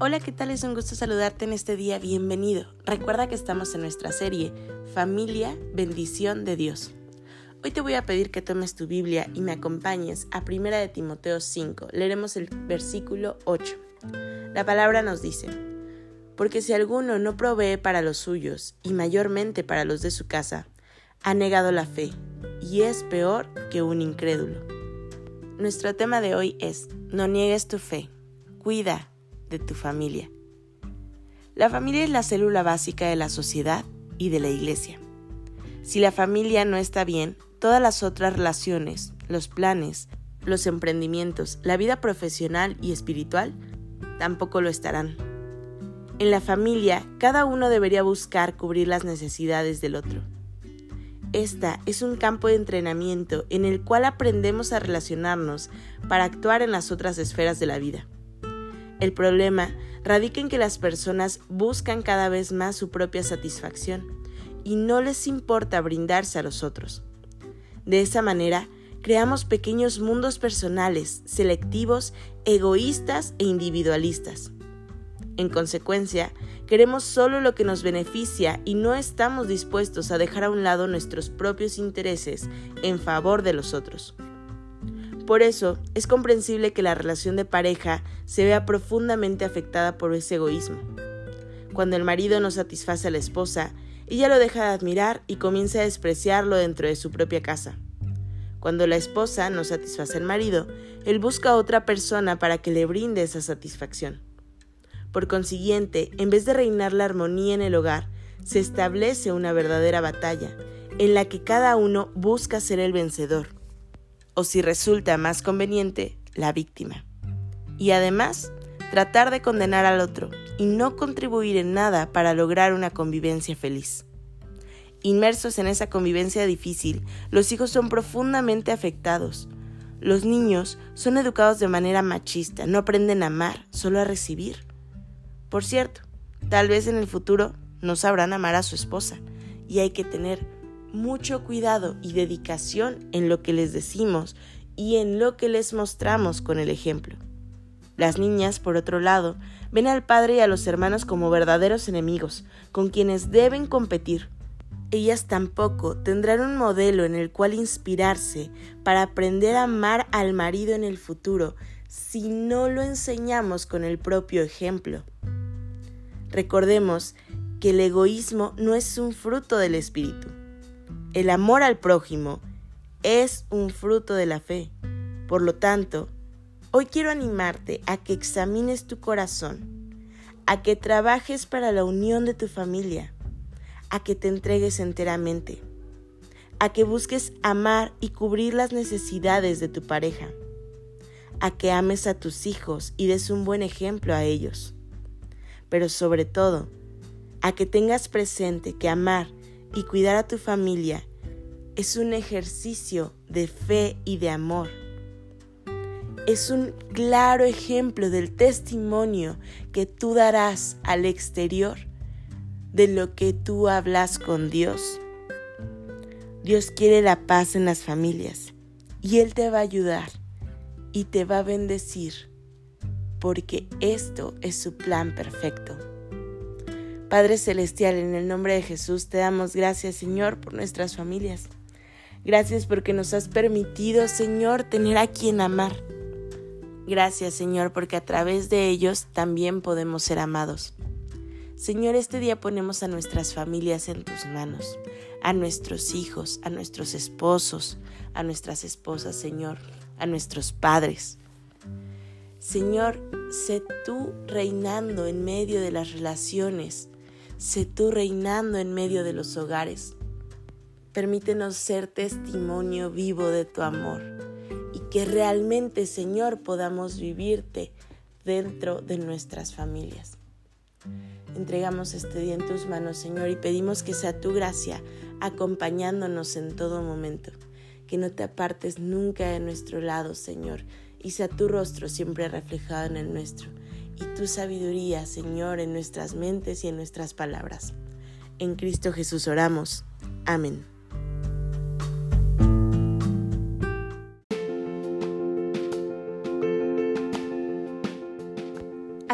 Hola, ¿qué tal? Es un gusto saludarte en este día. Bienvenido. Recuerda que estamos en nuestra serie Familia, bendición de Dios. Hoy te voy a pedir que tomes tu Biblia y me acompañes a 1 de Timoteo 5. Leeremos el versículo 8. La palabra nos dice, porque si alguno no provee para los suyos y mayormente para los de su casa, ha negado la fe y es peor que un incrédulo. Nuestro tema de hoy es, no niegues tu fe, cuida de tu familia. La familia es la célula básica de la sociedad y de la iglesia. Si la familia no está bien, todas las otras relaciones, los planes, los emprendimientos, la vida profesional y espiritual tampoco lo estarán. En la familia, cada uno debería buscar cubrir las necesidades del otro. Esta es un campo de entrenamiento en el cual aprendemos a relacionarnos para actuar en las otras esferas de la vida. El problema radica en que las personas buscan cada vez más su propia satisfacción y no les importa brindarse a los otros. De esa manera, creamos pequeños mundos personales, selectivos, egoístas e individualistas. En consecuencia, queremos solo lo que nos beneficia y no estamos dispuestos a dejar a un lado nuestros propios intereses en favor de los otros. Por eso es comprensible que la relación de pareja se vea profundamente afectada por ese egoísmo. Cuando el marido no satisface a la esposa, ella lo deja de admirar y comienza a despreciarlo dentro de su propia casa. Cuando la esposa no satisface al marido, él busca a otra persona para que le brinde esa satisfacción. Por consiguiente, en vez de reinar la armonía en el hogar, se establece una verdadera batalla, en la que cada uno busca ser el vencedor o si resulta más conveniente, la víctima. Y además, tratar de condenar al otro y no contribuir en nada para lograr una convivencia feliz. Inmersos en esa convivencia difícil, los hijos son profundamente afectados. Los niños son educados de manera machista, no aprenden a amar, solo a recibir. Por cierto, tal vez en el futuro no sabrán amar a su esposa, y hay que tener mucho cuidado y dedicación en lo que les decimos y en lo que les mostramos con el ejemplo. Las niñas, por otro lado, ven al padre y a los hermanos como verdaderos enemigos, con quienes deben competir. Ellas tampoco tendrán un modelo en el cual inspirarse para aprender a amar al marido en el futuro si no lo enseñamos con el propio ejemplo. Recordemos que el egoísmo no es un fruto del espíritu. El amor al prójimo es un fruto de la fe. Por lo tanto, hoy quiero animarte a que examines tu corazón, a que trabajes para la unión de tu familia, a que te entregues enteramente, a que busques amar y cubrir las necesidades de tu pareja, a que ames a tus hijos y des un buen ejemplo a ellos, pero sobre todo, a que tengas presente que amar y cuidar a tu familia es un ejercicio de fe y de amor. Es un claro ejemplo del testimonio que tú darás al exterior de lo que tú hablas con Dios. Dios quiere la paz en las familias y Él te va a ayudar y te va a bendecir porque esto es su plan perfecto. Padre Celestial, en el nombre de Jesús te damos gracias, Señor, por nuestras familias. Gracias porque nos has permitido, Señor, tener a quien amar. Gracias, Señor, porque a través de ellos también podemos ser amados. Señor, este día ponemos a nuestras familias en tus manos, a nuestros hijos, a nuestros esposos, a nuestras esposas, Señor, a nuestros padres. Señor, sé tú reinando en medio de las relaciones sé tú reinando en medio de los hogares. Permítenos ser testimonio vivo de tu amor y que realmente, Señor, podamos vivirte dentro de nuestras familias. Entregamos este día en tus manos, Señor, y pedimos que sea tu gracia acompañándonos en todo momento. Que no te apartes nunca de nuestro lado, Señor, y sea tu rostro siempre reflejado en el nuestro, y tu sabiduría, Señor, en nuestras mentes y en nuestras palabras. En Cristo Jesús oramos. Amén.